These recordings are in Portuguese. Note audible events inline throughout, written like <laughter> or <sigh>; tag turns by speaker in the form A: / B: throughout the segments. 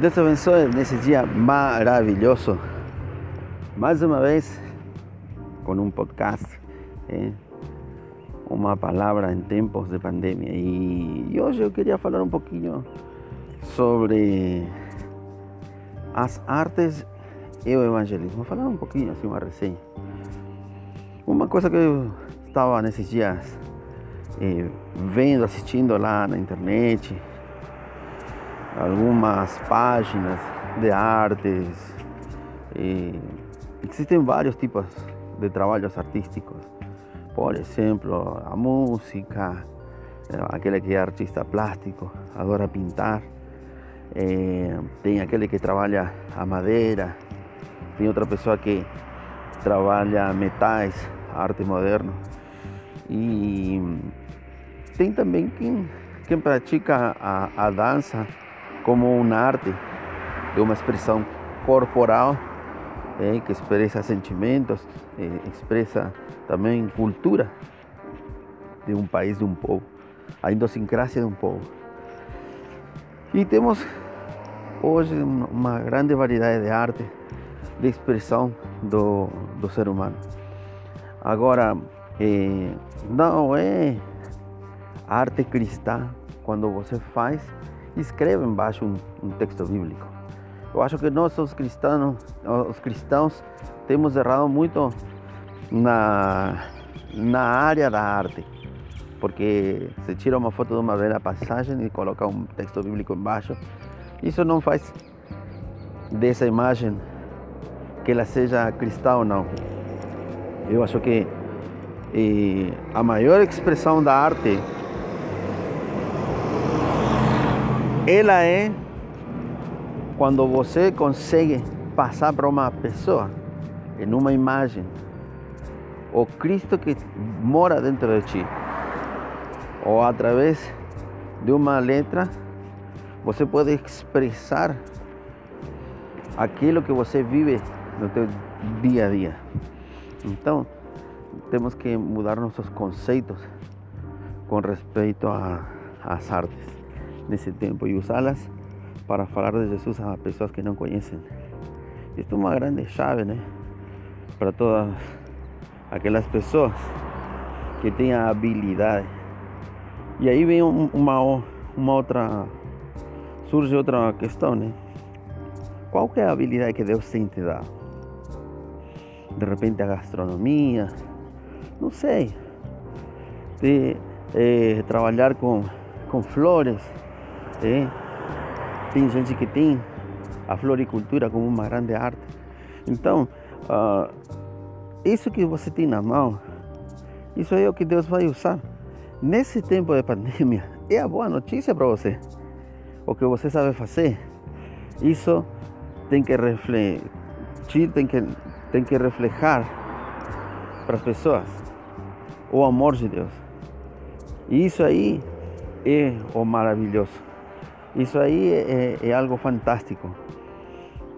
A: Deus te abençoe nesse dia maravilhoso. Mais uma vez, com um podcast, eh, uma palavra em tempos de pandemia. E hoje eu queria falar um pouquinho sobre as artes e o evangelismo. Falar um pouquinho, assim, uma resenha. Uma coisa que eu estava nesses dias eh, vendo, assistindo lá na internet, algumas páginas de artes. Eh, existem vários tipos de trabalhos artísticos. Por exemplo, a música, eh, aquele que é artista plástico, adora pintar. Eh, tem aquele que trabalha a madeira, tem outra pessoa que trabalha metais, arte moderna. E tem também quem, quem pratica a, a dança como uma arte, de uma expressão corporal eh, que expressa sentimentos, eh, expressa também cultura de um país, de um povo, a idiosincrasia de um povo. E temos hoje uma grande variedade de arte, de expressão do, do ser humano. Agora, eh, não é arte cristã quando você faz escreve embaixo um, um texto bíblico. Eu acho que nós, os cristãos, os cristãos, temos errado muito na, na área da arte, porque se tira uma foto de uma bela passagem e coloca um texto bíblico embaixo, isso não faz dessa imagem que ela seja cristã ou não. Eu acho que eh, a maior expressão da arte ela é quando você consegue passar para uma pessoa, em uma imagem, o Cristo que mora dentro de ti, ou através de uma letra, você pode expressar aquilo que você vive no teu dia a dia. Então, temos que mudar nossos conceitos com respeito às artes nesse tempo e usá-las para falar de Jesus a pessoas que não conhecem. Isto é uma grande chave, né? Para todas aquelas pessoas que têm a habilidade. E aí vem uma, uma outra. surge outra questão, né? Qual é a habilidade que Deus tem te dado? De repente a gastronomia, não sei. De eh, trabalhar com, com flores, é. Tem gente que tem a floricultura como uma grande arte. Então, uh, isso que você tem na mão, isso é o que Deus vai usar. Nesse tempo de pandemia, <laughs> é a boa notícia para você. O que você sabe fazer, isso tem que refletir, tem que, tem que reflejar para as pessoas o amor de Deus. E isso aí é o maravilhoso. Isso aí é, é, algo fantástico.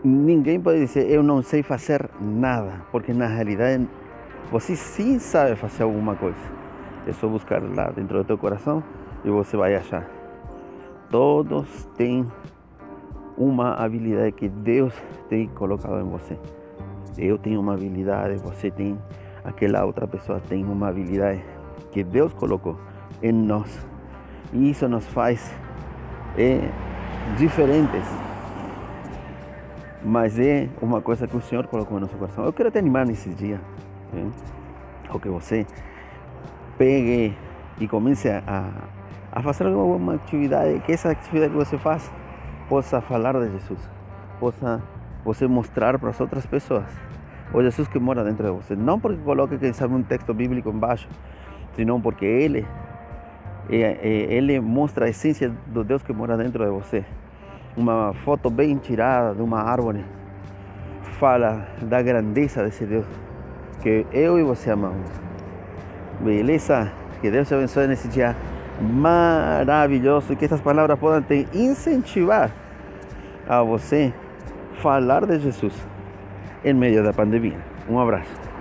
A: Ninguém pode dizer eu não sei fazer nada, porque na realidade você sim sabe fazer alguma coisa. É só buscar lá dentro do teu coração e você vai achar. Todos têm uma habilidade que Deus tem colocado em você. Eu tenho uma habilidade, você tem, aquela outra pessoa tem uma habilidade que Deus colocou em nós. E isso nos faz é, diferentes. Mas é uma coisa que o Senhor colocou no nosso coração. Eu quero te animar nesse dia. Né? Ou que você pegue e comece a, a fazer alguma atividade, que essa atividade que você faz possa falar de Jesus, possa você mostrar para as outras pessoas o Jesus que mora dentro de você. Não porque coloque, quem sabe, um texto bíblico embaixo, senão porque Ele ele mostra a essência do Deus que mora dentro de você. Uma foto bem tirada de uma árvore fala da grandeza desse Deus que eu e você amamos. Beleza? Que Deus te abençoe nesse dia maravilhoso e que estas palavras possam te incentivar a você falar de Jesus em meio da pandemia. Um abraço.